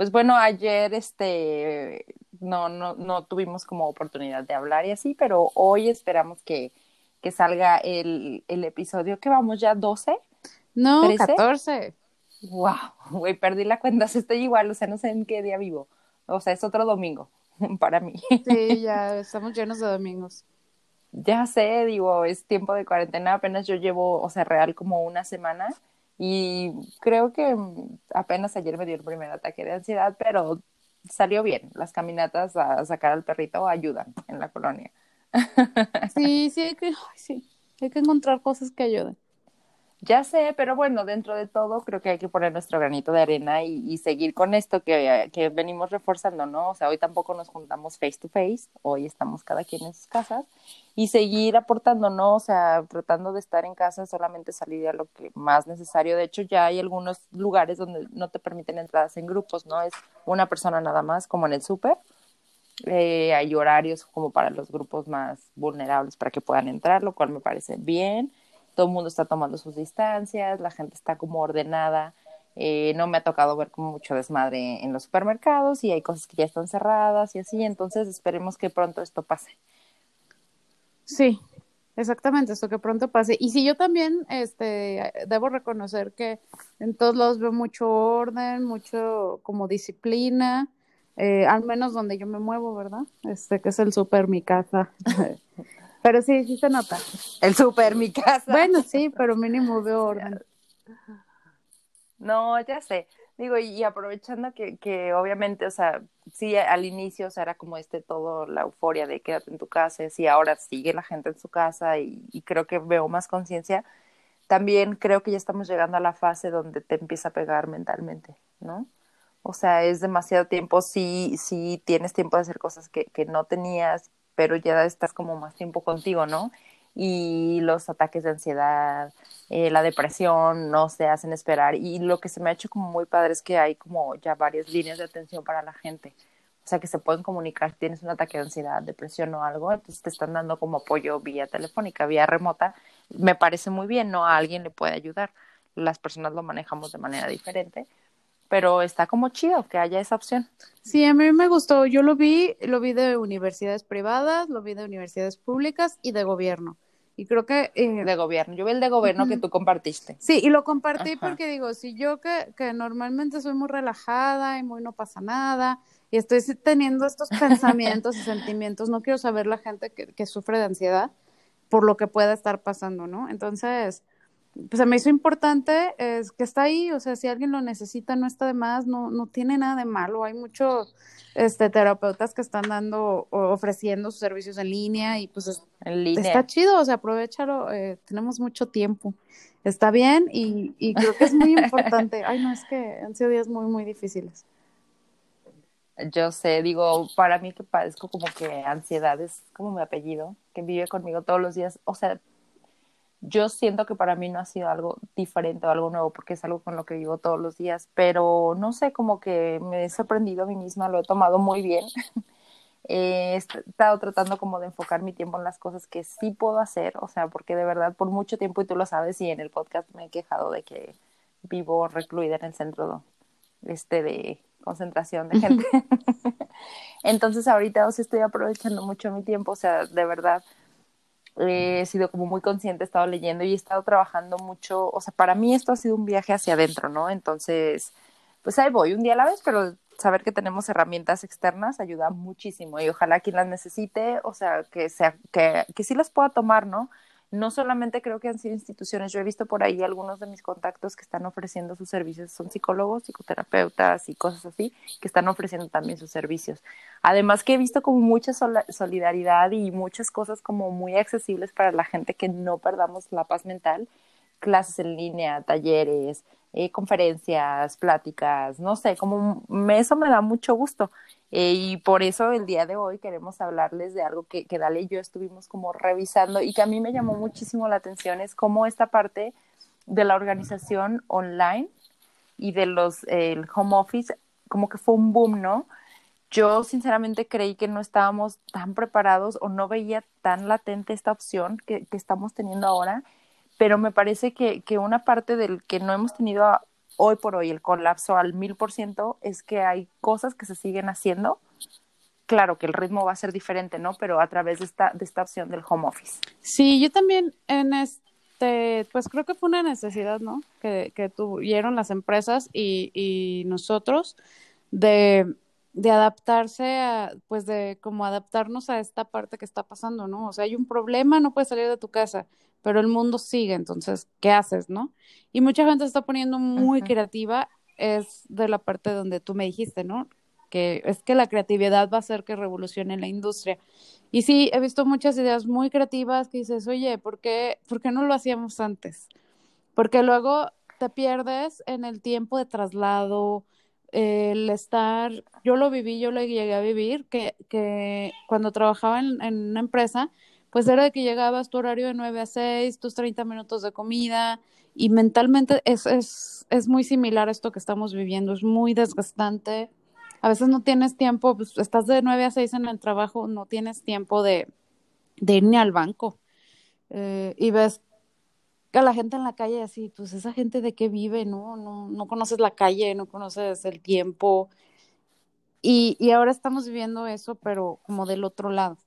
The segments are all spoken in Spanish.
pues bueno, ayer este no, no, no tuvimos como oportunidad de hablar y así, pero hoy esperamos que, que salga el, el episodio que vamos ya 12. No, 14. Wow, güey, perdí la cuenta, estoy igual, o sea, no sé en qué día vivo. O sea, es otro domingo para mí. Sí, ya estamos llenos de domingos. Ya sé, digo, es tiempo de cuarentena, apenas yo llevo, o sea, real como una semana y creo que apenas ayer me dio el primer ataque de ansiedad, pero salió bien. Las caminatas a sacar al perrito ayudan en la colonia. Sí, sí, hay que, sí, hay que encontrar cosas que ayuden. Ya sé, pero bueno, dentro de todo creo que hay que poner nuestro granito de arena y, seguir con esto que, que, venimos reforzando, ¿no? O sea, hoy tampoco nos juntamos face to face, hoy estamos cada quien en sus casas y seguir aportando, ¿no? O sea, tratando de estar en casa, solamente salir a lo que más necesario. De hecho, ya hay algunos lugares donde no te permiten entradas en grupos, ¿no? Es una persona nada más, como en el súper. Eh, hay horarios como para los grupos más vulnerables para que puedan entrar, lo cual me parece bien todo el mundo está tomando sus distancias, la gente está como ordenada. Eh, no me ha tocado ver como mucho desmadre en los supermercados y hay cosas que ya están cerradas y así, entonces esperemos que pronto esto pase. Sí, exactamente, esto que pronto pase. Y si yo también este, debo reconocer que en todos lados veo mucho orden, mucho como disciplina, eh, al menos donde yo me muevo, ¿verdad? Este, que es el súper, mi casa. Pero sí, sí se nota. El súper, mi casa. Bueno, sí, pero mínimo veo orden. No, ya sé. Digo, y, aprovechando que, que obviamente, o sea, sí, al inicio, o sea, era como este todo, la euforia de quédate en tu casa, y ahora sigue la gente en su casa y, y creo que veo más conciencia. También creo que ya estamos llegando a la fase donde te empieza a pegar mentalmente, ¿no? O sea, es demasiado tiempo, sí, sí tienes tiempo de hacer cosas que, que no tenías, pero ya estás como más tiempo contigo, ¿no? Y los ataques de ansiedad, eh, la depresión no se hacen esperar. Y lo que se me ha hecho como muy padre es que hay como ya varias líneas de atención para la gente. O sea, que se pueden comunicar si tienes un ataque de ansiedad, depresión o algo, entonces te están dando como apoyo vía telefónica, vía remota. Me parece muy bien, ¿no? A alguien le puede ayudar. Las personas lo manejamos de manera diferente, pero está como chido que haya esa opción. Sí, a mí me gustó. Yo lo vi, lo vi de universidades privadas, lo vi de universidades públicas y de gobierno. Y creo que... Eh, de gobierno. Yo vi el de gobierno que tú compartiste. Sí, y lo compartí porque digo, si yo que, que normalmente soy muy relajada y muy no pasa nada, y estoy teniendo estos pensamientos y sentimientos, no quiero saber la gente que, que sufre de ansiedad por lo que pueda estar pasando, ¿no? Entonces, pues se me hizo importante es que está ahí, o sea, si alguien lo necesita, no está de más, no, no tiene nada de malo. Hay muchos este, terapeutas que están dando, ofreciendo sus servicios en línea y pues línea. está chido, o sea, aprovechalo, eh, tenemos mucho tiempo. Está bien y, y creo que es muy importante. Ay, no, es que han sido días muy, muy difíciles. Yo sé, digo, para mí que padezco como que ansiedad es como mi apellido, que vive conmigo todos los días. O sea, yo siento que para mí no ha sido algo diferente o algo nuevo porque es algo con lo que vivo todos los días, pero no sé, como que me he sorprendido a mí misma, lo he tomado muy bien. he estado tratando como de enfocar mi tiempo en las cosas que sí puedo hacer, o sea, porque de verdad por mucho tiempo, y tú lo sabes, y en el podcast me he quejado de que vivo recluida en el centro este de concentración de gente. Entonces ahorita os estoy aprovechando mucho mi tiempo, o sea, de verdad he sido como muy consciente, he estado leyendo y he estado trabajando mucho, o sea, para mí esto ha sido un viaje hacia adentro, ¿no? Entonces, pues ahí voy, un día a la vez, pero saber que tenemos herramientas externas ayuda muchísimo y ojalá quien las necesite, o sea, que sea, que, que sí las pueda tomar, ¿no? No solamente creo que han sido instituciones, yo he visto por ahí algunos de mis contactos que están ofreciendo sus servicios, son psicólogos, psicoterapeutas y cosas así, que están ofreciendo también sus servicios. Además que he visto como mucha solidaridad y muchas cosas como muy accesibles para la gente que no perdamos la paz mental, clases en línea, talleres, eh, conferencias, pláticas, no sé, como eso me da mucho gusto. Eh, y por eso el día de hoy queremos hablarles de algo que, que Dale y yo estuvimos como revisando y que a mí me llamó muchísimo la atención, es cómo esta parte de la organización online y de los home office como que fue un boom, ¿no? Yo sinceramente creí que no estábamos tan preparados o no veía tan latente esta opción que, que estamos teniendo ahora, pero me parece que, que una parte del que no hemos tenido hoy por hoy el colapso al mil por ciento es que hay cosas que se siguen haciendo. Claro que el ritmo va a ser diferente, ¿no? Pero a través de esta, de esta opción del home office. Sí, yo también en este, pues creo que fue una necesidad, ¿no? Que, tuvieron las empresas y, y nosotros de de adaptarse a, pues de como adaptarnos a esta parte que está pasando, ¿no? O sea, hay un problema, no puedes salir de tu casa, pero el mundo sigue, entonces, ¿qué haces, no? Y mucha gente se está poniendo muy creativa, es de la parte donde tú me dijiste, ¿no? Que es que la creatividad va a hacer que revolucione la industria. Y sí, he visto muchas ideas muy creativas que dices, oye, ¿por qué, ¿por qué no lo hacíamos antes? Porque luego te pierdes en el tiempo de traslado, el estar, yo lo viví, yo lo llegué a vivir, que, que cuando trabajaba en, en, una empresa, pues era de que llegabas tu horario de 9 a 6, tus 30 minutos de comida, y mentalmente es, es, es muy similar a esto que estamos viviendo, es muy desgastante. A veces no tienes tiempo, pues estás de 9 a 6 en el trabajo, no tienes tiempo de, de ir ni al banco. Eh, y ves a la gente en la calle así, pues esa gente de qué vive, ¿no? No, no conoces la calle, no conoces el tiempo. Y, y ahora estamos viviendo eso, pero como del otro lado.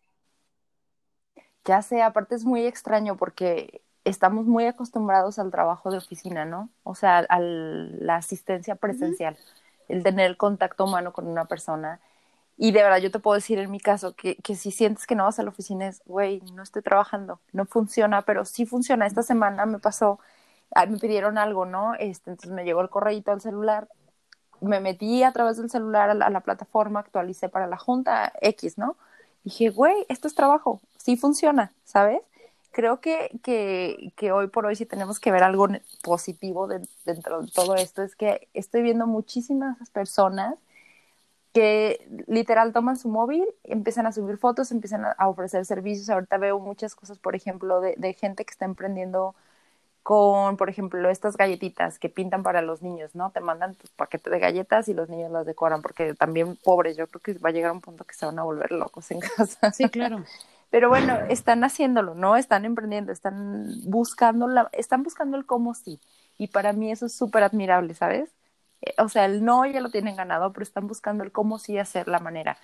Ya sé, aparte es muy extraño porque estamos muy acostumbrados al trabajo de oficina, ¿no? O sea, a la asistencia presencial, el tener el contacto humano con una persona y de verdad, yo te puedo decir en mi caso que, que si sientes que no vas a la oficina es, güey, no estoy trabajando, no funciona, pero sí funciona. Esta semana me pasó, me pidieron algo, ¿no? Este, entonces me llegó el correíto al celular, me metí a través del celular a la, plataforma, actualicé para la junta X, ¿no? Dije, güey, esto es trabajo, sí funciona, ¿sabes? Creo que, que, que hoy por hoy sí tenemos que ver algo positivo dentro de todo esto, es que estoy viendo muchísimas personas que literal toman su móvil, empiezan a subir fotos, empiezan a ofrecer servicios. Ahorita veo muchas cosas, por ejemplo, de, de, gente que está emprendiendo con, por ejemplo, estas galletitas que pintan para los niños, ¿no? Te mandan tu paquete de galletas y los niños las decoran, porque también pobres, yo creo que va a llegar un punto que se van a volver locos en casa. Sí, claro. Pero bueno, están haciéndolo, ¿no? Están emprendiendo, están buscando, la, están buscando el cómo sí. Y para mí eso es súper admirable, ¿sabes? o sea, el no ya lo tienen ganado, pero están buscando el cómo sí hacer la manera.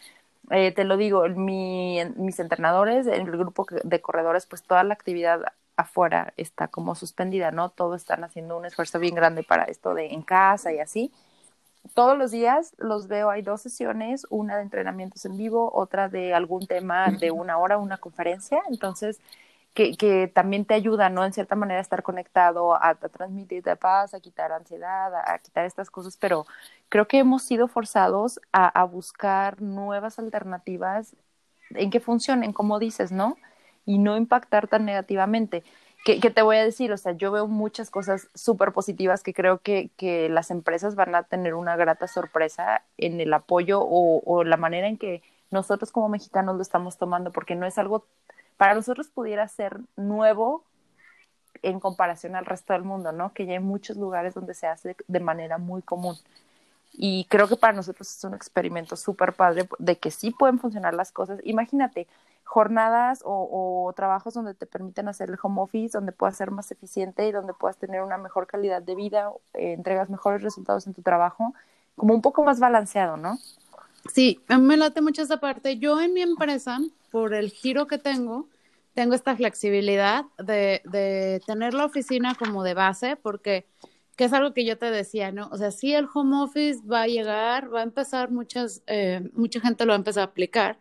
Eh, te lo digo, mi, mis entrenadores, en el grupo de corredores, pues toda la actividad afuera está como suspendida, ¿no? Todos están haciendo un esfuerzo bien grande para esto de en casa y así. Todos los días los veo, hay dos sesiones, una de entrenamientos en vivo, otra de algún tema de una hora, una conferencia. Entonces, que, que, también te ayuda, ¿no? En cierta manera a estar conectado, a, a transmitirte paz, a quitar ansiedad, a, a, quitar estas cosas, pero creo que hemos sido forzados a, a buscar nuevas alternativas en que funcionen, como dices, ¿no? Y no impactar tan negativamente. ¿Qué, te voy a decir? O sea, yo veo muchas cosas súper positivas que creo que, que las empresas van a tener una grata sorpresa en el apoyo o, o la manera en que nosotros como mexicanos lo estamos tomando, porque no es algo para nosotros pudiera ser nuevo en comparación al resto del mundo, ¿no? Que ya hay muchos lugares donde se hace de manera muy común. Y creo que para nosotros es un experimento súper padre de que sí pueden funcionar las cosas. Imagínate, jornadas o, trabajos donde te permiten hacer el home office, donde puedas ser más eficiente y donde puedas tener una mejor calidad de vida, eh, entregas mejores resultados en tu trabajo, como un poco más balanceado, ¿no? Sí, a mí me late mucho esa parte. Yo en mi empresa, por el giro que tengo, tengo esta flexibilidad de, de tener la oficina como de base, porque que es algo que yo te decía, ¿no? O sea, sí el home office va a llegar, va a empezar, muchas, eh, mucha gente lo va a empezar a aplicar,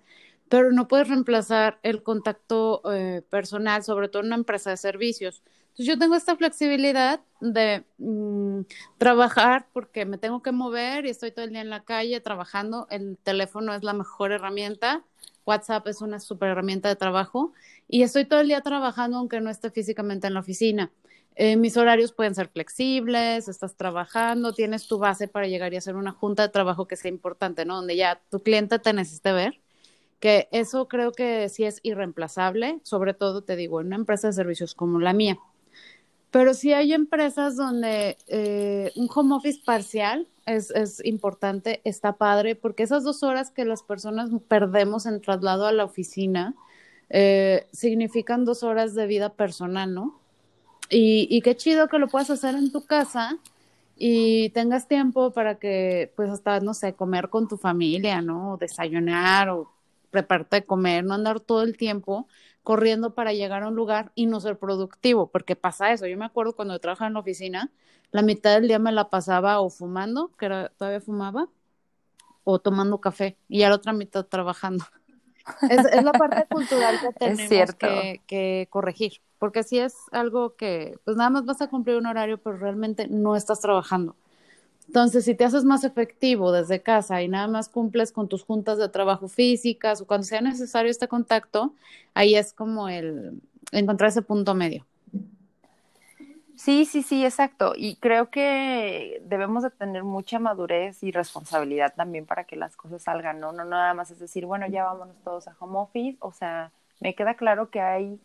pero no puedes reemplazar el contacto eh, personal, sobre todo en una empresa de servicios. Entonces yo tengo esta flexibilidad de mmm, trabajar porque me tengo que mover y estoy todo el día en la calle trabajando. El teléfono es la mejor herramienta. WhatsApp es una super herramienta de trabajo y estoy todo el día trabajando aunque no esté físicamente en la oficina. Eh, mis horarios pueden ser flexibles, estás trabajando, tienes tu base para llegar y hacer una junta de trabajo que sea importante, ¿no? Donde ya tu cliente te necesite ver, que eso creo que sí es irreemplazable, sobre todo, te digo, en una empresa de servicios como la mía. Pero sí hay empresas donde eh, un home office parcial es, es, importante, está padre, porque esas dos horas que las personas perdemos en traslado a la oficina eh, significan dos horas de vida personal, ¿no? Y, y, qué chido que lo puedas hacer en tu casa y tengas tiempo para que, pues hasta, no sé, comer con tu familia, ¿no? O desayunar o prepararte de comer, no andar todo el tiempo corriendo para llegar a un lugar y no ser productivo, porque pasa eso. Yo me acuerdo cuando yo trabajaba en la oficina, la mitad del día me la pasaba o fumando, que era, todavía fumaba, o tomando café, y a la otra mitad trabajando. Es, es la parte cultural que tenemos que, que, corregir, porque si es algo que, pues nada más vas a cumplir un horario, pero realmente no estás trabajando. Entonces, si te haces más efectivo desde casa y nada más cumples con tus juntas de trabajo físicas o cuando sea necesario este contacto, ahí es como el encontrar ese punto medio. Sí, sí, sí, exacto. Y creo que debemos de tener mucha madurez y responsabilidad también para que las cosas salgan, ¿no? No nada más es decir, bueno, ya vámonos todos a home office. O sea, me queda claro que hay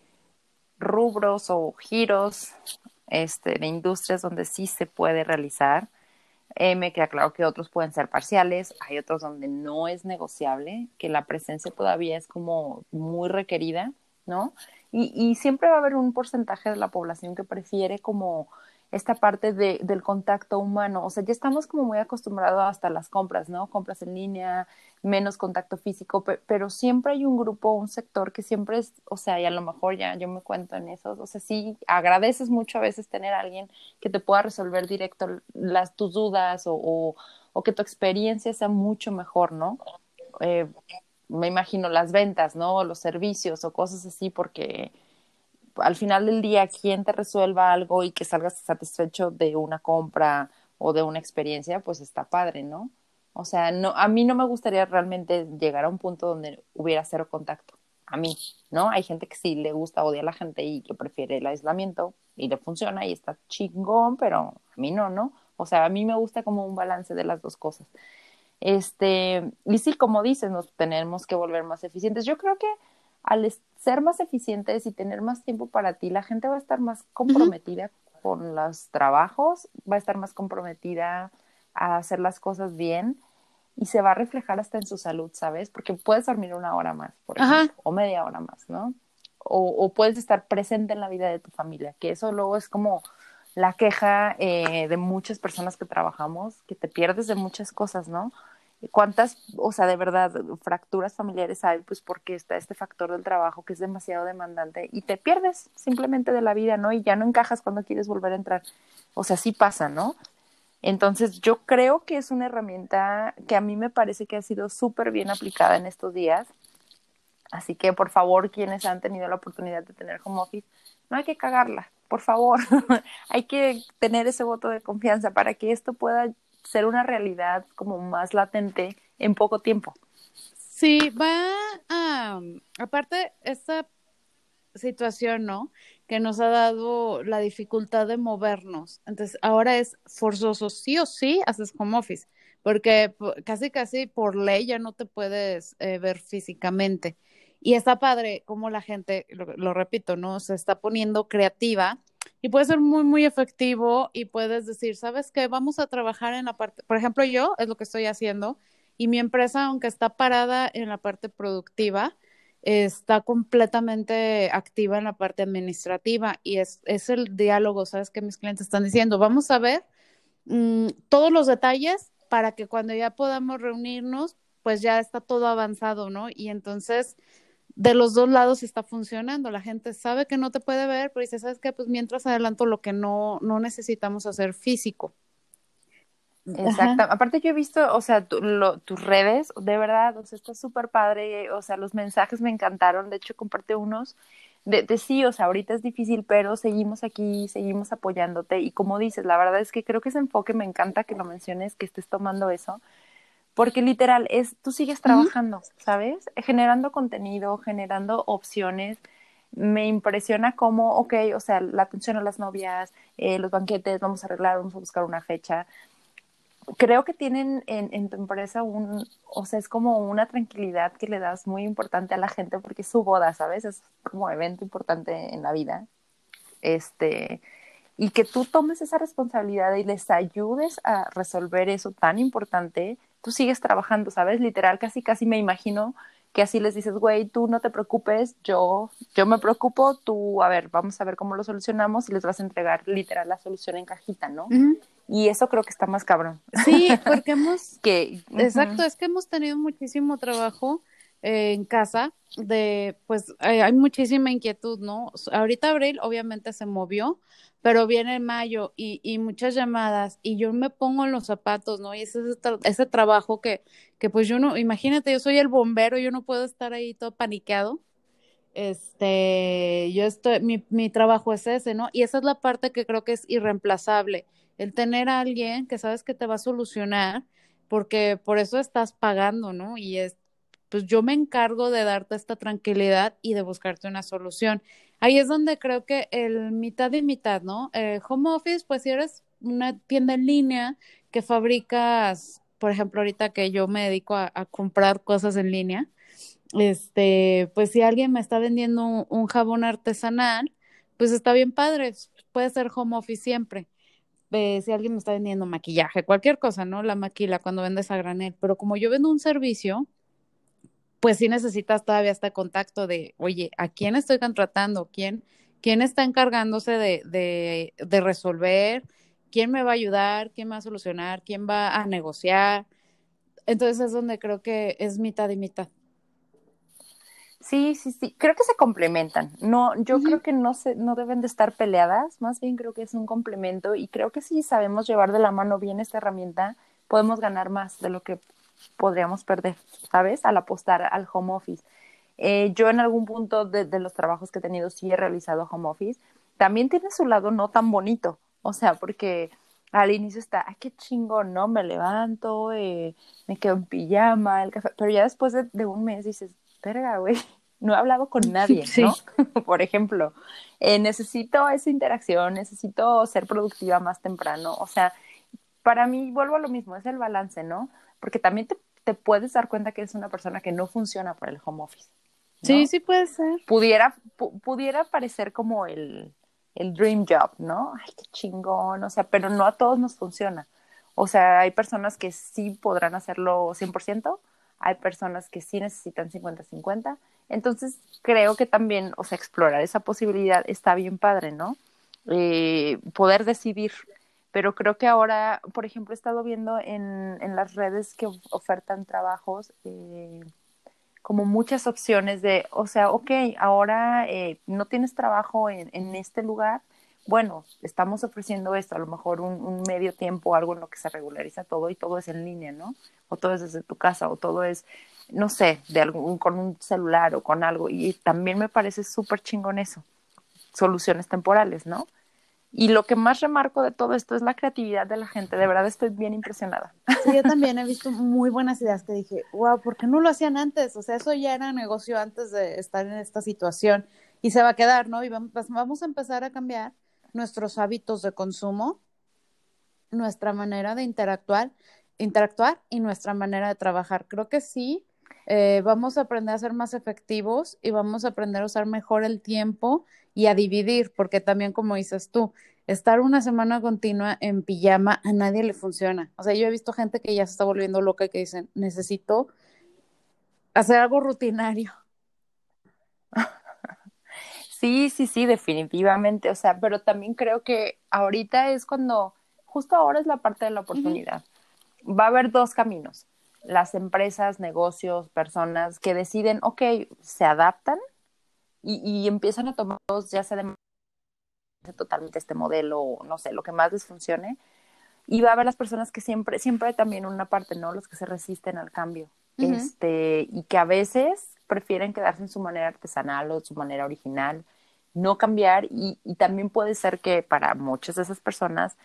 rubros o giros este, de industrias donde sí se puede realizar. Eh, me queda claro que otros pueden ser parciales, hay otros donde no es negociable, que la presencia todavía es como muy requerida, ¿no? Y, y, siempre va a haber un porcentaje de la población que prefiere como esta parte de, del contacto humano. O sea, ya estamos como muy acostumbrados hasta las compras, ¿no? Compras en línea, menos contacto físico, pero siempre hay un grupo, un sector que siempre es, o sea, y a lo mejor ya yo me cuento en eso, o sea, sí agradeces mucho a veces tener a alguien que te pueda resolver directo las tus dudas o, o, o que tu experiencia sea mucho mejor, ¿no? Eh, me imagino las ventas, ¿no? Los servicios o cosas así, porque al final del día, quien te resuelva algo y que salgas satisfecho de una compra o de una experiencia, pues está padre, ¿no? O sea, no, a mí no me gustaría realmente llegar a un punto donde hubiera cero contacto. A mí, ¿no? Hay gente que sí le gusta, odia a la gente y que prefiere el aislamiento y le funciona y está chingón, pero a mí no, ¿no? O sea, a mí me gusta como un balance de las dos cosas. Este, y sí, como dices, nos tenemos que volver más eficientes. Yo creo que al ser más eficientes y tener más tiempo para ti, la gente va a estar más comprometida con los trabajos, va a estar más comprometida a hacer las cosas bien y se va a reflejar hasta en su salud, ¿sabes? Porque puedes dormir una hora más, por ejemplo, o media hora más, ¿no? O, o, puedes estar presente en la vida de tu familia, que eso luego es como la queja eh, de muchas personas que trabajamos, que te pierdes de muchas cosas, ¿no? cuántas, o sea, de verdad, fracturas familiares hay, pues porque está este factor del trabajo que es demasiado demandante y te pierdes simplemente de la vida, ¿no? Y ya no encajas cuando quieres volver a entrar. O sea, sí pasa, ¿no? Entonces, yo creo que es una herramienta que a mí me parece que ha sido súper bien aplicada en estos días. Así que, por favor, quienes han tenido la oportunidad de tener home office, no hay que cagarla, por favor. hay que tener ese voto de confianza para que esto pueda ser una realidad como más latente en poco tiempo. Sí, va a, aparte, esta situación, ¿no? Que nos ha dado la dificultad de movernos. Entonces, ahora es forzoso, sí o sí, haces home office, porque casi, casi por ley ya no te puedes eh, ver físicamente. Y está padre como la gente, lo repito, ¿no? Se está poniendo creativa y puede ser muy, muy efectivo y puedes decir, ¿sabes qué? Vamos a trabajar en la parte, por ejemplo, yo es lo que estoy haciendo y mi empresa, aunque está parada en la parte productiva, está completamente activa en la parte administrativa y es, es el diálogo, ¿sabes? Que mis clientes están diciendo, vamos a ver mm, todos los detalles para que cuando ya podamos reunirnos, pues ya está todo avanzado, ¿no? Y entonces de los dos lados está funcionando. La gente sabe que no te puede ver, pero dice, ¿sabes qué? Pues mientras adelanto lo que no, no necesitamos hacer físico. Exacto. Aparte yo he visto, o sea, tus redes, de verdad, o sea, está súper padre, o sea, los mensajes me encantaron, de hecho comparte unos de, de, sí, o sea, ahorita es difícil, pero seguimos aquí, seguimos apoyándote y como dices, la verdad es que creo que ese enfoque me encanta que lo menciones, que estés tomando eso, porque literal es, tú sigues trabajando, ¿sabes? Generando contenido, generando opciones. Me impresiona cómo, ok, o sea, la atención a las novias, eh, los banquetes, vamos a arreglar, vamos a buscar una fecha. Creo que tienen en, en tu empresa un, o sea, es como una tranquilidad que le das muy importante a la gente porque es su boda, ¿sabes? Es como evento importante en la vida. Este, y que tú tomes esa responsabilidad y les ayudes a resolver eso tan importante, tú sigues trabajando, ¿sabes? Literal, casi, casi me imagino que así les dices, güey, tú no te preocupes, yo, yo me preocupo, tú, a ver, vamos a ver cómo lo solucionamos y les vas a entregar literal la solución en cajita, ¿no? Y eso creo que está más cabrón. Sí, porque hemos... que, Exacto, es que hemos tenido muchísimo trabajo eh, en casa de, pues hay, muchísima inquietud, ¿no? Ahorita abril obviamente se movió, pero viene mayo y, y muchas llamadas y yo me pongo en los zapatos, ¿no? Y ese, ese trabajo que, que pues yo no, imagínate, yo soy el bombero, yo no puedo estar ahí todo paniqueado. Este, yo estoy, mi, mi trabajo es ese, ¿no? Y esa es la parte que creo que es irreemplazable, el tener a alguien que sabes que te va a solucionar, porque por eso estás pagando, ¿no? Y es, pues yo me encargo de darte esta tranquilidad y de buscarte una solución. Ahí es donde creo que el mitad y mitad, ¿no? Eh, home office, pues si eres una tienda en línea que fabricas, por ejemplo, ahorita que yo me dedico a, comprar cosas en línea, este, pues si alguien me está vendiendo un, jabón artesanal, pues está bien padre, puede ser home office siempre. Si alguien me está vendiendo maquillaje, cualquier cosa, ¿no? La maquila cuando vendes a granel, pero como yo vendo un servicio, pues sí necesitas todavía este contacto de, oye, ¿a quién estoy contratando? ¿Quién, quién está encargándose de, de, de resolver? ¿Quién me va a ayudar? ¿Quién va a solucionar? ¿Quién va a negociar? Entonces es donde creo que es mitad y mitad. Sí, sí, sí, creo que se complementan. No, yo creo que no se, no deben de estar peleadas, más bien creo que es un complemento y creo que si sabemos llevar de la mano bien esta herramienta, podemos ganar más de lo que podríamos perder, ¿sabes? Al apostar al home office. Eh, yo en algún punto de, los trabajos que he tenido sí he realizado home office. También tiene su lado no tan bonito, o sea, porque al inicio está, ay, qué chingón, ¿no? Me levanto, eh, me quedo en pijama, el café, pero ya después de, un mes dices, verga, güey, no he hablado con nadie, ¿no? Por ejemplo, eh, necesito esa interacción, necesito ser productiva más temprano, o sea, para mí vuelvo a lo mismo, es el balance, ¿no? porque también te, puedes dar cuenta que eres una persona que no funciona por el home office. Sí, sí puede ser. Pudiera, pudiera parecer como el, el dream job, ¿no? Ay, qué chingón, o sea, pero no a todos nos funciona. O sea, hay personas que sí podrán hacerlo 100%, hay personas que sí necesitan 50-50. Entonces, creo que también, o sea, explorar esa posibilidad está bien padre, ¿no? Eh, poder decidir pero creo que ahora, por ejemplo, he estado viendo en, en las redes que ofertan trabajos eh, como muchas opciones de, o sea, ok, ahora eh, no tienes trabajo en, en, este lugar, bueno, estamos ofreciendo esto, a lo mejor un, un, medio tiempo, algo en lo que se regulariza todo y todo es en línea, ¿no? O todo es desde tu casa, o todo es, no sé, de algún, con un celular o con algo. Y también me parece súper chingón eso, soluciones temporales, ¿no? Y lo que más remarco de todo esto es la creatividad de la gente. De verdad estoy bien impresionada. Sí, yo también he visto muy buenas ideas que dije, wow, ¿por qué no lo hacían antes? O sea, eso ya era negocio antes de estar en esta situación y se va a quedar, ¿no? Y pues, vamos a empezar a cambiar nuestros hábitos de consumo, nuestra manera de interactuar, interactuar y nuestra manera de trabajar. Creo que sí, eh, vamos a aprender a ser más efectivos y vamos a aprender a usar mejor el tiempo y a dividir, porque también como dices tú, estar una semana continua en pijama a nadie le funciona. O sea, yo he visto gente que ya se está volviendo loca y que dicen, necesito hacer algo rutinario. Sí, sí, sí, definitivamente. O sea, pero también creo que ahorita es cuando, justo ahora es la parte de la oportunidad. Va a haber dos caminos. Las empresas, negocios, personas que deciden, ok, se adaptan y, y empiezan a tomar, ya sea de totalmente este modelo, no sé, lo que más les funcione. Y va a haber las personas que siempre, siempre hay también una parte, ¿no? Los que se resisten al cambio. Este, y que a veces prefieren quedarse en su manera artesanal o su manera original, no cambiar. Y, también puede ser que para muchas de esas personas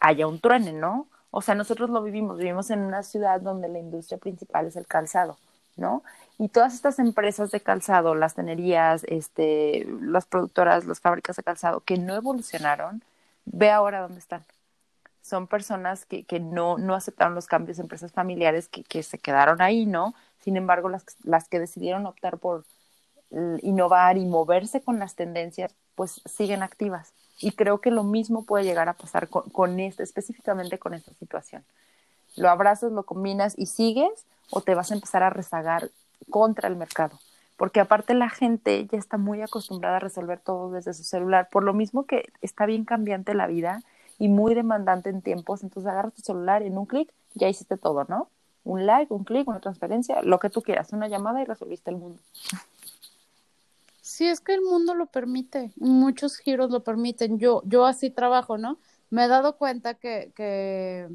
haya un truene, ¿no? O sea, nosotros lo vivimos, vivimos en una ciudad donde la industria principal es el calzado. ¿no? Y todas estas empresas de calzado, las tenerías, este, las productoras, las fábricas de calzado que no evolucionaron, ve ahora dónde están. Son personas que, que no, no aceptaron los cambios, empresas familiares que, que se quedaron ahí, ¿no? Sin embargo, las, las que decidieron optar por innovar y moverse con las tendencias, pues siguen activas. Y creo que lo mismo puede llegar a pasar con, con este, específicamente con esta situación. Lo abrazas, lo combinas y sigues, o te vas a empezar a rezagar contra el mercado. Porque aparte la gente ya está muy acostumbrada a resolver todo desde su celular, por lo mismo que está bien cambiante la vida y muy demandante en tiempos, entonces agarras tu celular en un clic, ya hiciste todo, ¿no? Un like, un clic, una transferencia, lo que tú quieras, una llamada y resolviste el mundo. Sí, es que el mundo lo permite, muchos giros lo permiten. Yo, yo así trabajo, ¿no? Me he dado cuenta que, que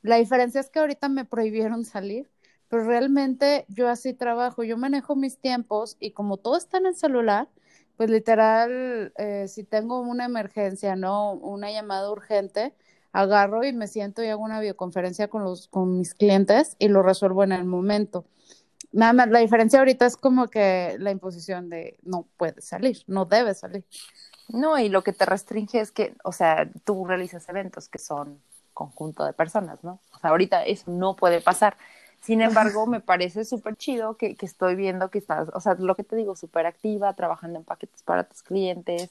la diferencia es que ahorita me prohibieron salir, pero realmente yo así trabajo, yo manejo mis tiempos y como todo está en el celular, pues literal, eh, si tengo una emergencia, ¿no? Una llamada urgente, agarro y me siento y hago una videoconferencia con los, con mis clientes y lo resuelvo en el momento. Nada más, la diferencia ahorita es como que la imposición de no puedes salir, no debes salir. No, y lo que te restringe es que, o sea, tú realizas eventos que son conjunto de personas, ¿no? O sea, ahorita eso no puede pasar. Sin embargo, me parece súper chido que, que, estoy viendo que estás, o sea, lo que te digo, súper activa, trabajando en paquetes para tus clientes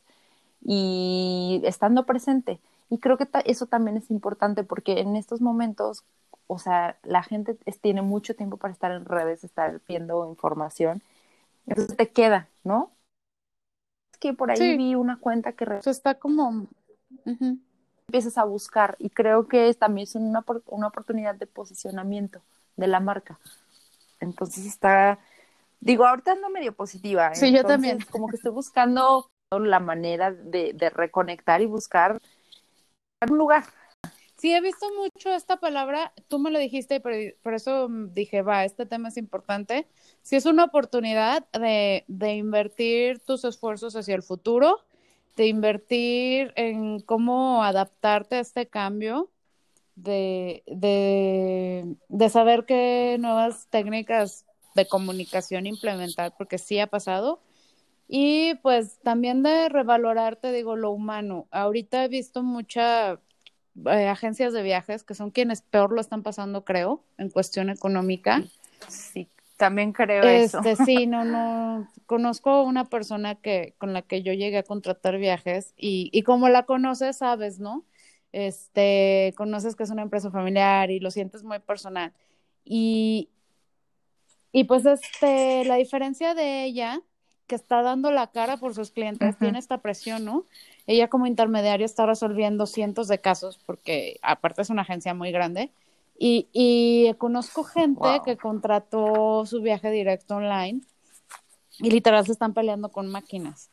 y estando presente. Y creo que eso también es importante porque en estos momentos, o sea, la gente tiene mucho tiempo para estar en redes, estar viendo información. Entonces te queda, ¿no? Es que por ahí vi una cuenta que... Está como... Empiezas a buscar y creo que es, también es una, una oportunidad de posicionamiento de la marca. Entonces está, digo, ahorita ando medio positiva. Sí, yo también. Como que estoy buscando la manera de, de reconectar y buscar un lugar. Sí, he visto mucho esta palabra, tú me lo dijiste, pero por eso dije, va, este tema es importante. Si es una oportunidad de, de invertir tus esfuerzos hacia el futuro, de invertir en cómo adaptarte a este cambio, de, de, de saber qué nuevas técnicas de comunicación implementar, porque sí ha pasado. Y pues también de revalorarte, digo, lo humano. Ahorita he visto muchas eh, agencias de viajes que son quienes peor lo están pasando, creo, en cuestión económica. Sí, también creo este, eso. Sí, no, no. Conozco una persona que con la que yo llegué a contratar viajes y, y como la conoces, sabes, ¿no? este, conoces que es una empresa familiar y lo sientes muy personal. Y, y pues este, la diferencia de ella, que está dando la cara por sus clientes, tiene esta presión, ¿no? Ella como intermediaria está resolviendo cientos de casos, porque aparte es una agencia muy grande. Y, y conozco gente que contrató su viaje directo online y literal se están peleando con máquinas.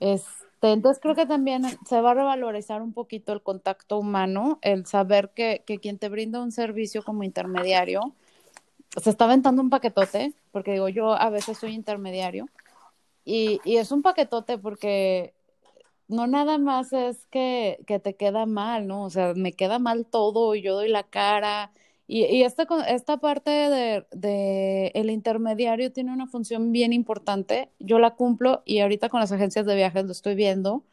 Es, este, entonces creo que también se va a revalorizar un poquito el contacto humano, el saber que, que quien te brinda un servicio como intermediario se está aventando un paquetote, porque digo, yo a veces soy intermediario, y, y es un paquetote porque no nada más es que, que, te queda mal, ¿no? O sea, me queda mal todo y yo doy la cara y, y esta, esta parte de, de, el intermediario tiene una función bien importante. Yo la cumplo y ahorita con las agencias de viajes lo estoy viendo.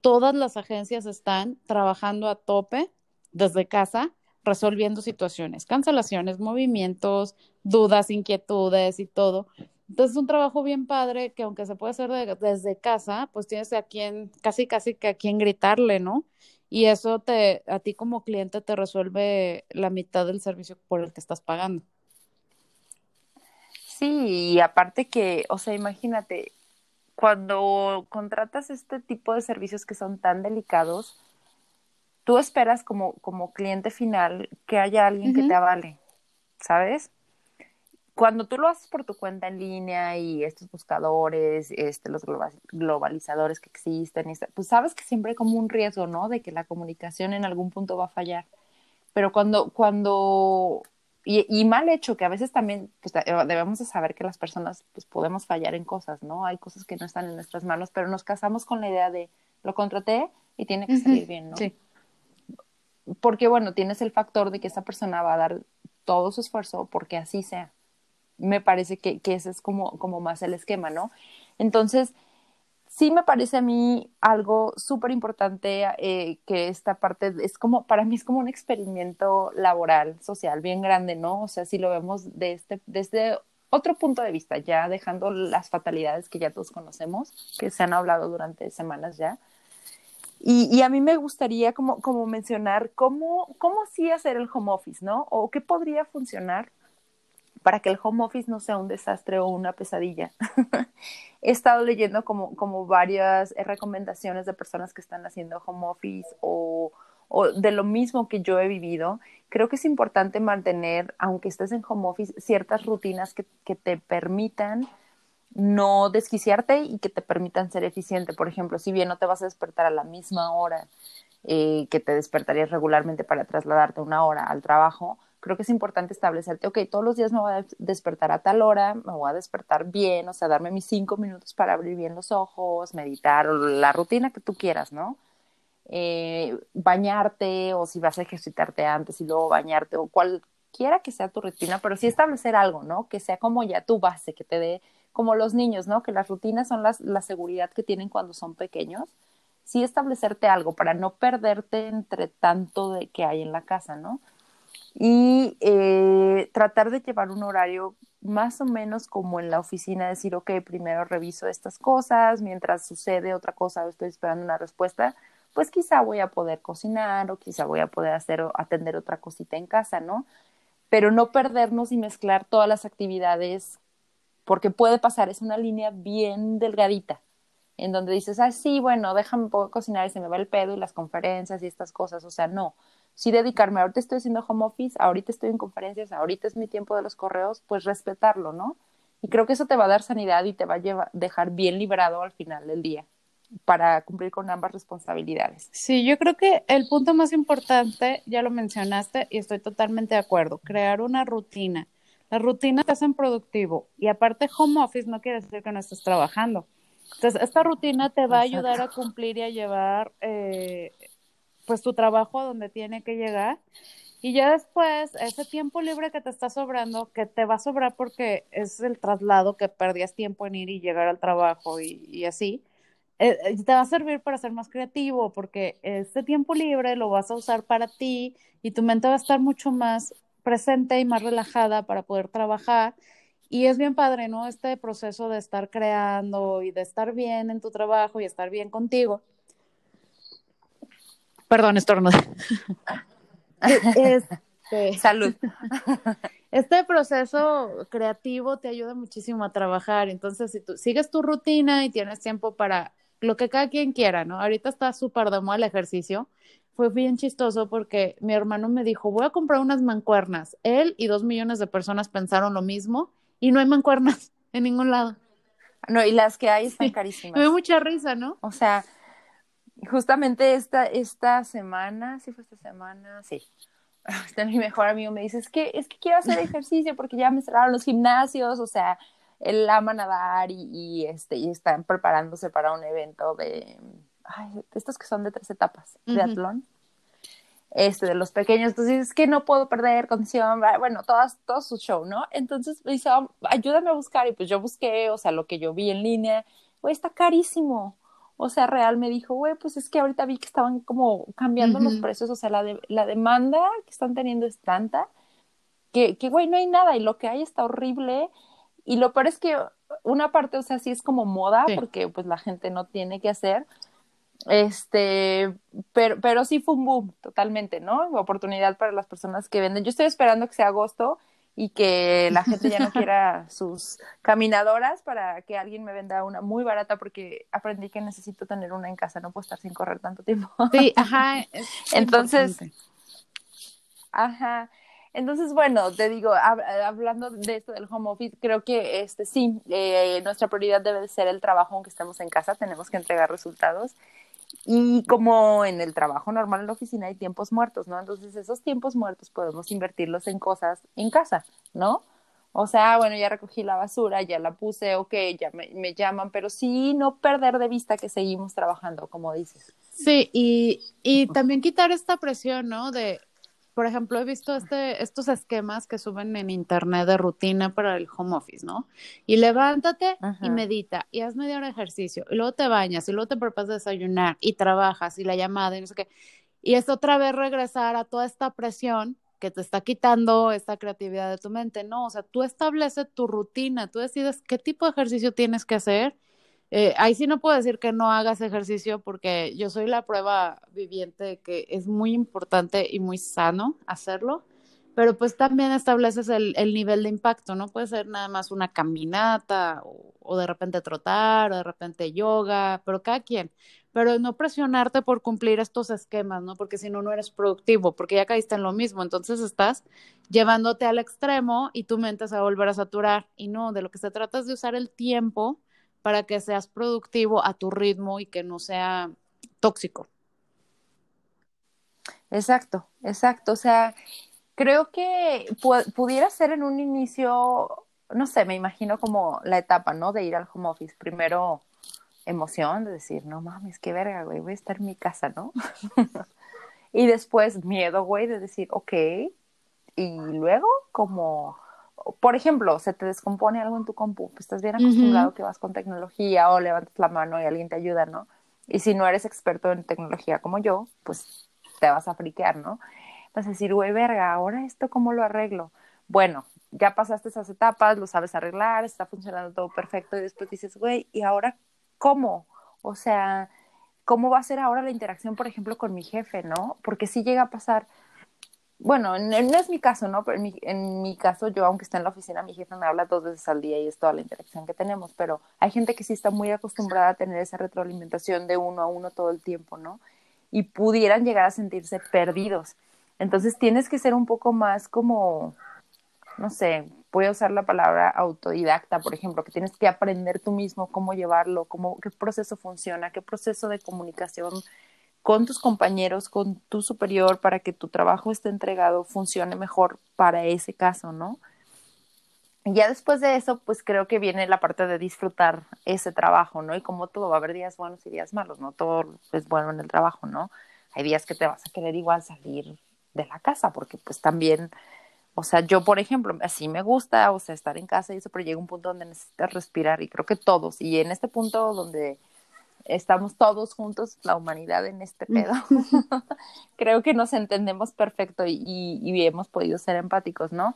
Todas las agencias están trabajando a tope desde casa, resolviendo situaciones, cancelaciones, movimientos, dudas, inquietudes y todo. Entonces es un trabajo bien padre que aunque se puede hacer desde casa, pues tienes a quien, casi casi que a quien gritarle, ¿no? y eso te, a ti como cliente te resuelve la mitad del servicio por el que estás pagando. Sí, y aparte que, o sea, imagínate, cuando contratas este tipo de servicios que son tan delicados, tú esperas como, como cliente final que haya alguien que te avale, ¿sabes? Cuando tú lo haces por tu cuenta en línea y estos buscadores, este, los globalizadores que existen, pues sabes que siempre hay como un riesgo, ¿no? De que la comunicación en algún punto va a fallar. Pero cuando, cuando, y, mal hecho, que a veces también pues, debemos de saber que las personas pues podemos fallar en cosas, ¿no? Hay cosas que no están en nuestras manos, pero nos casamos con la idea de lo contraté y tiene que salir bien, ¿no? Sí. Porque bueno, tienes el factor de que esa persona va a dar todo su esfuerzo porque así sea me parece que, que ese es como, como más el esquema, ¿no? Entonces, sí me parece a mí algo súper importante eh, que esta parte es como, para mí es como un experimento laboral, social, bien grande, ¿no? O sea, si lo vemos de este, desde otro punto de vista, ya dejando las fatalidades que ya todos conocemos, que se han hablado durante semanas ya. Y, y a mí me gustaría como, como mencionar cómo, cómo sí hacer el home office, ¿no? O qué podría funcionar para que el home office no sea un desastre o una pesadilla. He estado leyendo como, como varias recomendaciones de personas que están haciendo home office o, o de lo mismo que yo he vivido, creo que es importante mantener, aunque estés en home office, ciertas rutinas que, que te permitan no desquiciarte y que te permitan ser eficiente. Por ejemplo, si bien no te vas a despertar a la misma hora eh, que te despertarías regularmente para trasladarte una hora al trabajo, creo que es importante establecerte, ok, todos los días me voy a despertar a tal hora, me voy a despertar bien, o sea, darme mis cinco minutos para abrir bien los ojos, meditar, o la rutina que tú quieras, ¿no? Eh, bañarte o si vas a ejercitarte antes y luego bañarte o cualquiera que sea tu rutina, pero sí establecer algo, ¿no? Que sea como ya tu base, que te dé como los niños, ¿no? Que las rutinas son las, la seguridad que tienen cuando son pequeños. Sí establecerte algo para no perderte entre tanto de que hay en la casa, ¿no? Y eh, tratar de llevar un horario más o menos como en la oficina, decir, ok, primero reviso estas cosas, mientras sucede otra cosa estoy esperando una respuesta, pues quizá voy a poder cocinar o quizá voy a poder hacer atender otra cosita en casa, ¿no? Pero no perdernos y mezclar todas las actividades, porque puede pasar, es una línea bien delgadita, en donde dices, ah, sí, bueno, déjame cocinar y se me va el pedo y las conferencias y estas cosas, o sea, no. Sí dedicarme, ahorita estoy haciendo home office, ahorita estoy en conferencias, ahorita es mi tiempo de los correos, pues respetarlo, ¿no? Y creo que eso te va a dar sanidad y te va a dejar bien librado al final del día para cumplir con ambas responsabilidades. Sí, yo creo que el punto más importante, ya lo mencionaste y estoy totalmente de acuerdo, crear una rutina. Las rutinas te hacen productivo y aparte home office no quiere decir que no estés trabajando. Entonces, esta rutina te va a ayudar a cumplir y a llevar eh, pues tu trabajo a donde tiene que llegar. Y ya después, ese tiempo libre que te está sobrando, que te va a sobrar porque es el traslado que perdías tiempo en ir y llegar al trabajo y, así, eh, eh, te va a servir para ser más creativo porque este tiempo libre lo vas a usar para ti y tu mente va a estar mucho más presente y más relajada para poder trabajar. Y es bien padre, ¿no? Este proceso de estar creando y de estar bien en tu trabajo y estar bien contigo. Perdón, estornudo. este, Salud. Este proceso creativo te ayuda muchísimo a trabajar. Entonces, si tú sigues tu rutina y tienes tiempo para lo que cada quien quiera, ¿no? Ahorita está súper de moda el ejercicio. Fue bien chistoso porque mi hermano me dijo, voy a comprar unas mancuernas. Él y dos millones de personas pensaron lo mismo y no hay mancuernas en ningún lado. No, y las que hay están carísimas. Me dio mucha risa, ¿no? O sea, justamente esta, esta semana, sí fue esta semana, sí. Este, mi mejor amigo me dice, es que, es que quiero hacer ejercicio porque ya me cerraron los gimnasios, o sea, él ama nadar y, y, este, y están preparándose para un evento de, ay, estos que son de tres etapas, de atlón, este, de los pequeños, entonces es que no puedo perder condición, bueno, todas, todo su show, ¿no? Entonces me dice, ayúdame a buscar, y pues yo busqué, o sea, lo que yo vi en línea, güey, está carísimo, o sea, real me dijo, güey, pues es que ahorita vi que estaban como cambiando los precios, o sea, la, de, la demanda que están teniendo es tanta, que, que, güey, no hay nada, y lo que hay está horrible, y lo peor es que una parte, o sea, sí es como moda, porque pues la gente no tiene que hacer. Este, pero, pero sí fue un boom totalmente, ¿no? Oportunidad para las personas que venden. Yo estoy esperando que sea agosto y que la gente ya no quiera sus caminadoras para que alguien me venda una muy barata porque aprendí que necesito tener una en casa, no puedo estar sin correr tanto tiempo. Sí, ajá. Entonces, ajá. Entonces, bueno, te digo, hablando de esto del home office, creo que este sí, eh, nuestra prioridad debe ser el trabajo aunque estemos en casa, tenemos que entregar resultados. Y como en el trabajo normal en la oficina hay tiempos muertos, ¿no? Entonces esos tiempos muertos podemos invertirlos en cosas en casa, ¿no? O sea, bueno, ya recogí la basura, ya la puse, ok, ya me, me llaman, pero sí no perder de vista que seguimos trabajando, como dices. Sí, y, y también quitar esta presión, ¿no? De, por ejemplo, he visto este, estos esquemas que suben en internet de rutina para el home office, ¿no? Y levántate y medita y haz media hora de ejercicio y luego te bañas y luego te preparas de desayunar y trabajas y la llamada y no sé qué. Y es otra vez regresar a toda esta presión que te está quitando esta creatividad de tu mente, ¿no? O sea, tú estableces tu rutina, tú decides qué tipo de ejercicio tienes que hacer eh, ahí sí no puedo decir que no hagas ejercicio porque yo soy la prueba viviente de que es muy importante y muy sano hacerlo, pero pues también estableces el, el nivel de impacto, no puede ser nada más una caminata o, o, de repente trotar o de repente yoga, pero cada quien. pero no presionarte por cumplir estos esquemas, ¿no? Porque si no, no eres productivo, porque ya caíste en lo mismo, entonces estás llevándote al extremo y tu mente se va a volver a saturar. Y no, de lo que se trata es de usar el tiempo para que seas productivo a tu ritmo y que no sea tóxico. Exacto, exacto. O sea, creo que pudiera ser en un inicio, no sé, me imagino como la etapa, ¿no? De ir al home office. Primero emoción de decir, no mames, qué verga, güey, voy a estar en mi casa, ¿no? y después miedo, güey, de decir, ok. Y luego como, por ejemplo, se te descompone algo en tu compu, pues estás bien acostumbrado que vas con tecnología o levantas la mano y alguien te ayuda, ¿no? Y si no eres experto en tecnología como yo, pues te vas a friquear, ¿no? Vas a decir, güey, verga, ahora esto, ¿cómo lo arreglo? Bueno, ya pasaste esas etapas, lo sabes arreglar, está funcionando todo perfecto y después dices, güey, ¿y ahora cómo? O sea, ¿cómo va a ser ahora la interacción, por ejemplo, con mi jefe, no? Porque si llega a pasar, bueno, no es mi caso, ¿no? Pero en mi, en mi caso, yo, aunque esté en la oficina, mi jefe me habla dos veces al día y es toda la interacción que tenemos, pero hay gente que sí está muy acostumbrada a tener esa retroalimentación de uno a uno todo el tiempo, ¿no? Y pudieran llegar a sentirse perdidos. Entonces tienes que ser un poco más como, no sé, voy a usar la palabra autodidacta, por ejemplo, que tienes que aprender tú mismo cómo llevarlo, cómo, qué proceso funciona, qué proceso de comunicación con tus compañeros, con tu superior, para que tu trabajo esté entregado, funcione mejor para ese caso, ¿no? Y ya después de eso, pues creo que viene la parte de disfrutar ese trabajo, ¿no? Y como todo, va a haber días buenos y días malos, ¿no? Todo es bueno en el trabajo, ¿no? Hay días que te vas a querer igual salir de la casa, porque pues también o sea, yo, por ejemplo, así me gusta, o sea, estar en casa y eso, pero llega un punto donde necesitas respirar y creo que todos, y en este punto donde estamos todos juntos, la humanidad en este pedo, creo que nos entendemos perfecto y, y, hemos podido ser empáticos, ¿no?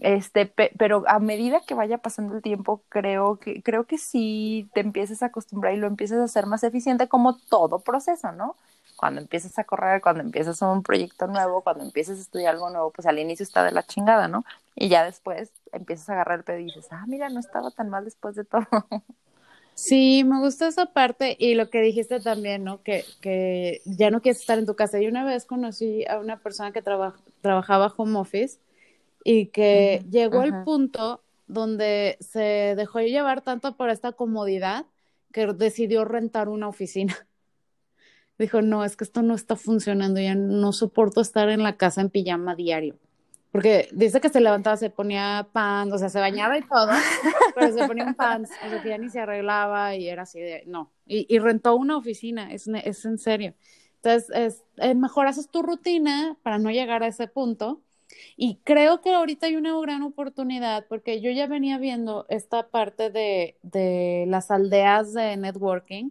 Este, pero a medida que vaya pasando el tiempo, creo que, creo que sí te empiezas a acostumbrar y lo empiezas a hacer más eficiente como todo proceso, ¿no? cuando empiezas a correr, cuando empiezas un proyecto nuevo, cuando empiezas a estudiar algo nuevo, pues al inicio está de la chingada, ¿no? Y ya después empiezas a agarrar el pedo y dices, ah, mira, no estaba tan mal después de todo. Sí, me gusta esa parte y lo que dijiste también, ¿no? Que, que ya no quieres estar en tu casa. Y una vez conocí a una persona que trabajaba home office y que llegó al punto donde se dejó llevar tanto por esta comodidad que decidió rentar una oficina dijo, no, es que esto no está funcionando, ya no soporto estar en la casa en pijama diario. Porque dice que se levantaba, se ponía pan, o sea, se bañaba y todo, pero se ponía un pan, o sea, que ya ni se arreglaba y era así de, no. Y, rentó una oficina, es, es en serio. Entonces, es, es, mejor haces tu rutina para no llegar a ese punto. Y creo que ahorita hay una gran oportunidad, porque yo ya venía viendo esta parte de, de las aldeas de networking,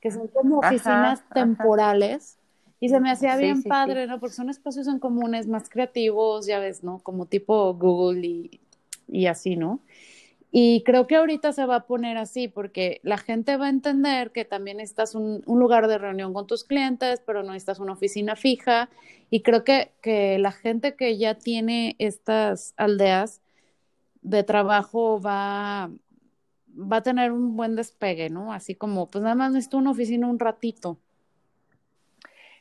que son como oficinas temporales. Y se me hacía bien padre, ¿no? Porque son espacios en comunes más creativos, ya ves, ¿no? Como tipo Google y, y así, ¿no? Y creo que ahorita se va a poner así porque la gente va a entender que también estás un, un lugar de reunión con tus clientes, pero no estás una oficina fija. Y creo que, que la gente que ya tiene estas aldeas de trabajo va, va a tener un buen despegue, ¿no? Así como, pues nada más necesito una oficina un ratito.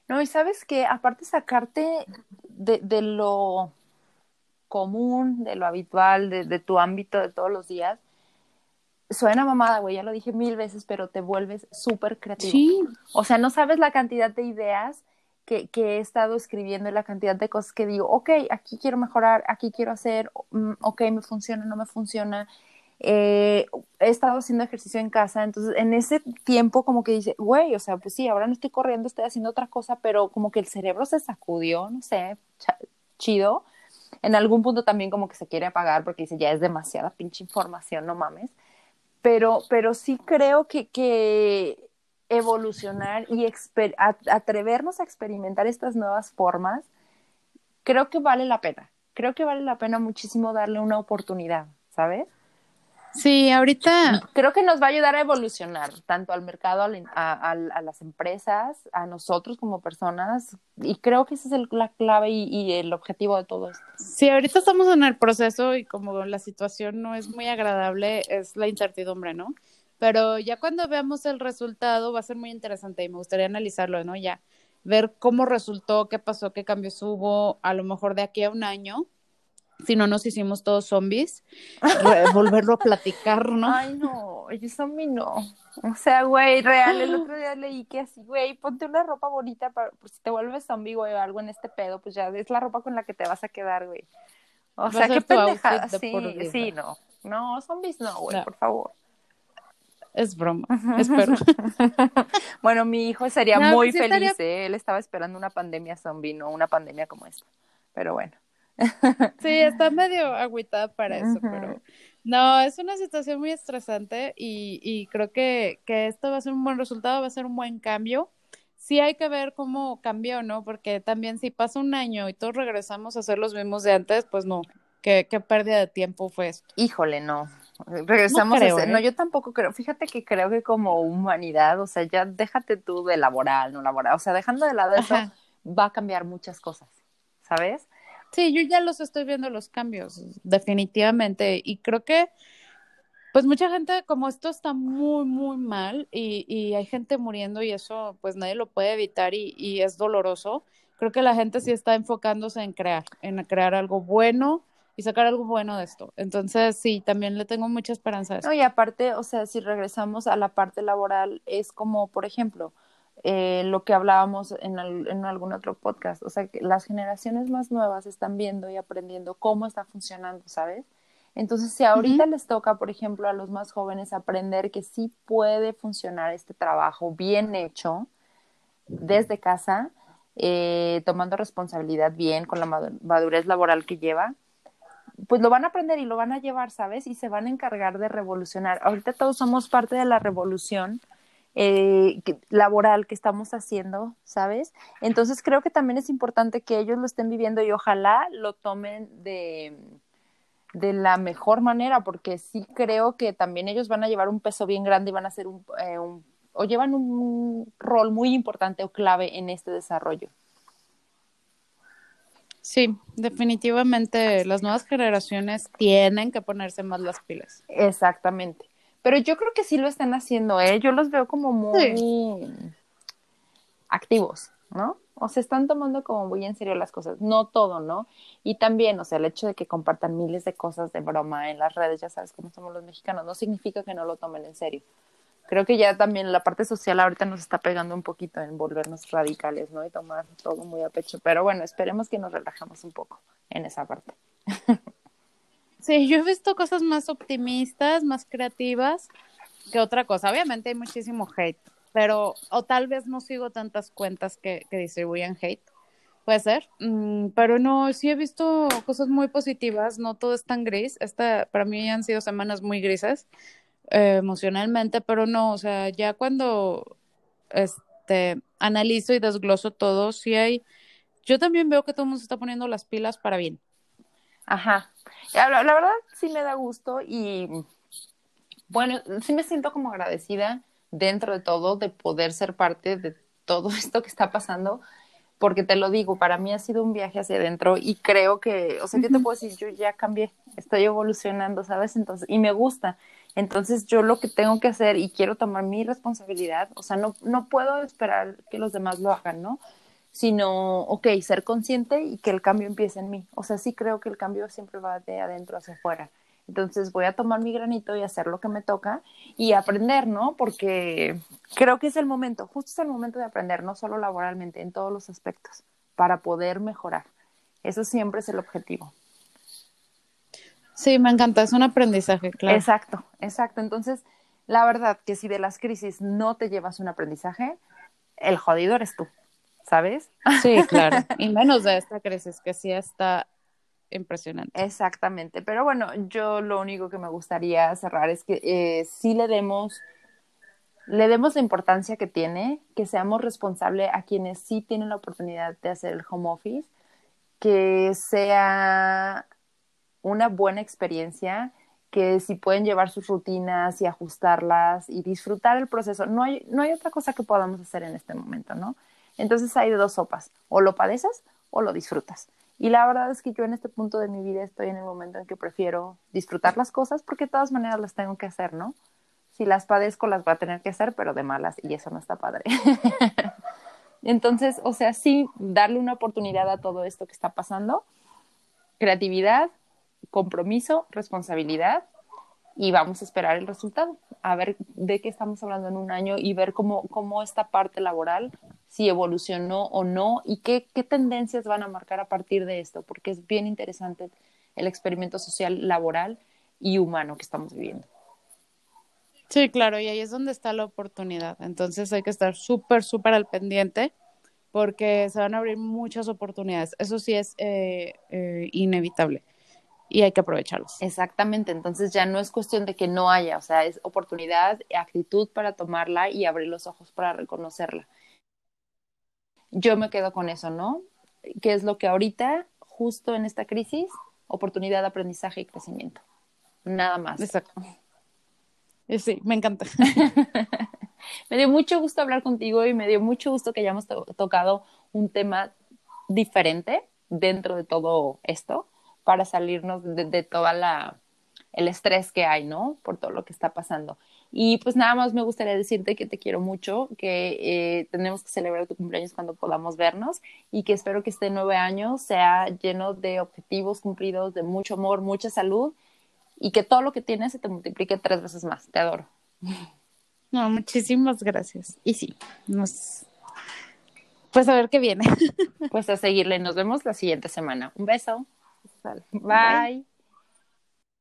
No, y sabes que aparte sacarte de, de, lo común, de lo habitual, de, de, tu ámbito de todos los días, suena mamada, güey, ya lo dije mil veces, pero te vuelves súper creativo. Sí. O sea, no sabes la cantidad de ideas que, que, he estado escribiendo y la cantidad de cosas que digo, ok, aquí quiero mejorar, aquí quiero hacer, mm, ok, me funciona, no me funciona eh, he estado haciendo ejercicio en casa, entonces en ese tiempo como que dice, güey, o sea, pues sí, ahora no estoy corriendo, estoy haciendo otra cosa, pero como que el cerebro se sacudió, no sé, chido. En algún punto también como que se quiere apagar porque dice, ya es demasiada pinche información, no mames. Pero, pero sí creo que, que evolucionar y atrevernos a experimentar estas nuevas formas, creo que vale la pena. Creo que vale la pena muchísimo darle una oportunidad, ¿sabes? Sí, ahorita. Creo que nos va a ayudar a evolucionar, tanto al mercado, a, las empresas, a nosotros como personas, y creo que esa es la clave y, el objetivo de todo esto. Sí, ahorita estamos en el proceso y como la situación no es muy agradable, es la incertidumbre, ¿no? Pero ya cuando veamos el resultado va a ser muy interesante y me gustaría analizarlo, ¿no? Ya ver cómo resultó, qué pasó, qué cambios hubo, a lo mejor de aquí a un año, si no nos hicimos todos zombies, volverlo a platicar, ¿no? Ay, no, yo zombie no. O sea, güey, real, el otro día leí que así, güey, ponte una ropa bonita para, pues, si te vuelves zombie, güey, o algo en este pedo, pues ya es la ropa con la que te vas a quedar, güey. O sea, qué pendejada. Sí, sí, no. No, zombies no, güey, por favor. Es broma, espero. bueno, mi hijo sería muy feliz, ¿eh? él estaba esperando una pandemia zombie, no una pandemia como esta. Pero bueno. sí, está medio agüitada para eso, pero no, es una situación muy estresante y, y creo que, que esto va a ser un buen resultado, va a ser un buen cambio sí hay que ver cómo cambió, ¿no? Porque también si pasa un año y todos regresamos a ser los mismos de antes, pues no, qué, qué pérdida de tiempo fue esto. Híjole, no. Regresamos a ser, no, ¿eh? yo tampoco creo, fíjate que creo que como humanidad, o sea, ya déjate tú de laboral, no laboral, o sea, dejando de lado eso, va a cambiar muchas cosas, ¿sabes? Sí, yo ya los estoy viendo los cambios, definitivamente, y creo que pues mucha gente, como esto está muy, muy mal y, y hay gente muriendo y eso pues nadie lo puede evitar y, y, es doloroso, creo que la gente sí está enfocándose en crear, en crear algo bueno y sacar algo bueno de esto. Entonces sí, también le tengo mucha esperanza a eso. No, y aparte, o sea, si regresamos a la parte laboral, es como, por ejemplo, eh, lo que hablábamos en, en algún otro podcast, o sea, que las generaciones más nuevas están viendo y aprendiendo cómo está funcionando, ¿sabes? Entonces, si ahorita les toca, por ejemplo, a los más jóvenes aprender que sí puede funcionar este trabajo bien hecho desde casa, eh, tomando responsabilidad bien con la madurez laboral que lleva, pues lo van a aprender y lo van a llevar, ¿sabes? Y se van a encargar de revolucionar. Ahorita todos somos parte de la revolución eh, laboral que estamos haciendo, ¿sabes? Entonces creo que también es importante que ellos lo estén viviendo y ojalá lo tomen de de la mejor manera, porque sí creo que también ellos van a llevar un peso bien grande y van a ser un, eh, un o llevan un rol muy importante o clave en este desarrollo. Sí, definitivamente las nuevas generaciones tienen que ponerse más las pilas. Exactamente. Pero yo creo que sí lo están haciendo, ¿eh? Yo los veo como muy activos, ¿no? o se están tomando como muy en serio las cosas, no todo, ¿no? Y también, o sea, el hecho de que compartan miles de cosas de broma en las redes, ya sabes cómo somos los mexicanos, no significa que no lo tomen en serio. Creo que ya también la parte social ahorita nos está pegando un poquito en volvernos radicales, ¿no? Y tomar todo muy a pecho. Pero bueno, esperemos que nos relajemos un poco en esa parte. Sí, yo he visto cosas más optimistas, más creativas que otra cosa. Obviamente hay muchísimo hate, pero o tal vez no sigo tantas cuentas que, que distribuyan hate, puede ser, mm, pero no, sí he visto cosas muy positivas, no todo es tan gris, esta para mí han sido semanas muy grises eh, emocionalmente, pero no, o sea, ya cuando este analizo y desgloso todo, sí hay, yo también veo que todo el mundo se está poniendo las pilas para bien. Ajá, la, la verdad sí me da gusto y bueno, sí me siento como agradecida dentro de todo de poder ser parte de todo esto que está pasando, porque te lo digo, para mí ha sido un viaje hacia adentro y creo que, o sea, yo te puedo decir, yo ya cambié, estoy evolucionando, ¿sabes? Entonces, y me gusta. Entonces, yo lo que tengo que hacer y quiero tomar mi responsabilidad, o sea, no, no puedo esperar que los demás lo hagan, ¿no? Sino, ok, ser consciente y que el cambio empiece en mí. O sea, sí creo que el cambio siempre va de adentro hacia afuera. Entonces voy a tomar mi granito y hacer lo que me toca y aprender, ¿no? Porque creo que es el momento, justo es el momento de aprender, no solo laboralmente, en todos los aspectos, para poder mejorar. Eso siempre es el objetivo. Sí, me encanta, es un aprendizaje, claro. Exacto, exacto. Entonces, la verdad que si de las crisis no te llevas un aprendizaje, el jodido eres tú, ¿sabes? Sí, claro. Y menos de esta crisis, que sí está impresionante. Exactamente, pero bueno, yo lo único que me gustaría cerrar es que eh, sí le demos, le demos la importancia que tiene, que seamos responsables a quienes sí tienen la oportunidad de hacer el home office, que sea una buena experiencia, que si pueden llevar sus rutinas y ajustarlas y disfrutar el proceso, no hay, no hay otra cosa que podamos hacer en este momento, ¿no? Entonces hay dos sopas, o lo padeces o lo disfrutas. Y la verdad es que yo en este punto de mi vida estoy en el momento en que prefiero disfrutar las cosas porque de todas maneras las tengo que hacer, ¿no? si las padezco las voy a tener que hacer, pero de malas y eso no está padre. Entonces, o sea, sí, darle una oportunidad a todo esto que está pasando, creatividad, compromiso, responsabilidad y vamos a esperar el resultado, a ver de qué estamos hablando en un año y ver cómo, cómo esta parte laboral, si evolucionó o no y qué, qué tendencias van a marcar a partir de esto, porque es bien interesante el experimento social, laboral y humano que estamos viviendo. Sí, claro, y ahí es donde está la oportunidad. Entonces hay que estar súper, súper al pendiente porque se van a abrir muchas oportunidades. Eso sí es eh, eh, inevitable y hay que aprovecharlos. Exactamente, entonces ya no es cuestión de que no haya, o sea, es oportunidad, actitud para tomarla y abrir los ojos para reconocerla. Yo me quedo con eso, ¿no? ¿Qué es lo que ahorita, justo en esta crisis, oportunidad de aprendizaje y crecimiento? Nada más. Exacto. Eh, sí, me encanta. me dio mucho gusto hablar contigo y me dio mucho gusto que hayamos tocado un tema diferente dentro de todo esto para salirnos de, de toda la el estrés que hay, ¿no? Por todo lo que está pasando. Y pues nada más me gustaría decirte que te quiero mucho, que eh, tenemos que celebrar tu cumpleaños cuando podamos vernos y que espero que este nueve año sea lleno de objetivos cumplidos, de mucho amor, mucha salud y que todo lo que tienes se te multiplique tres veces más. Te adoro. No, muchísimas gracias. Y sí, nos... pues a ver qué viene. Pues a seguirle. Nos vemos la siguiente semana. Un beso. Bye.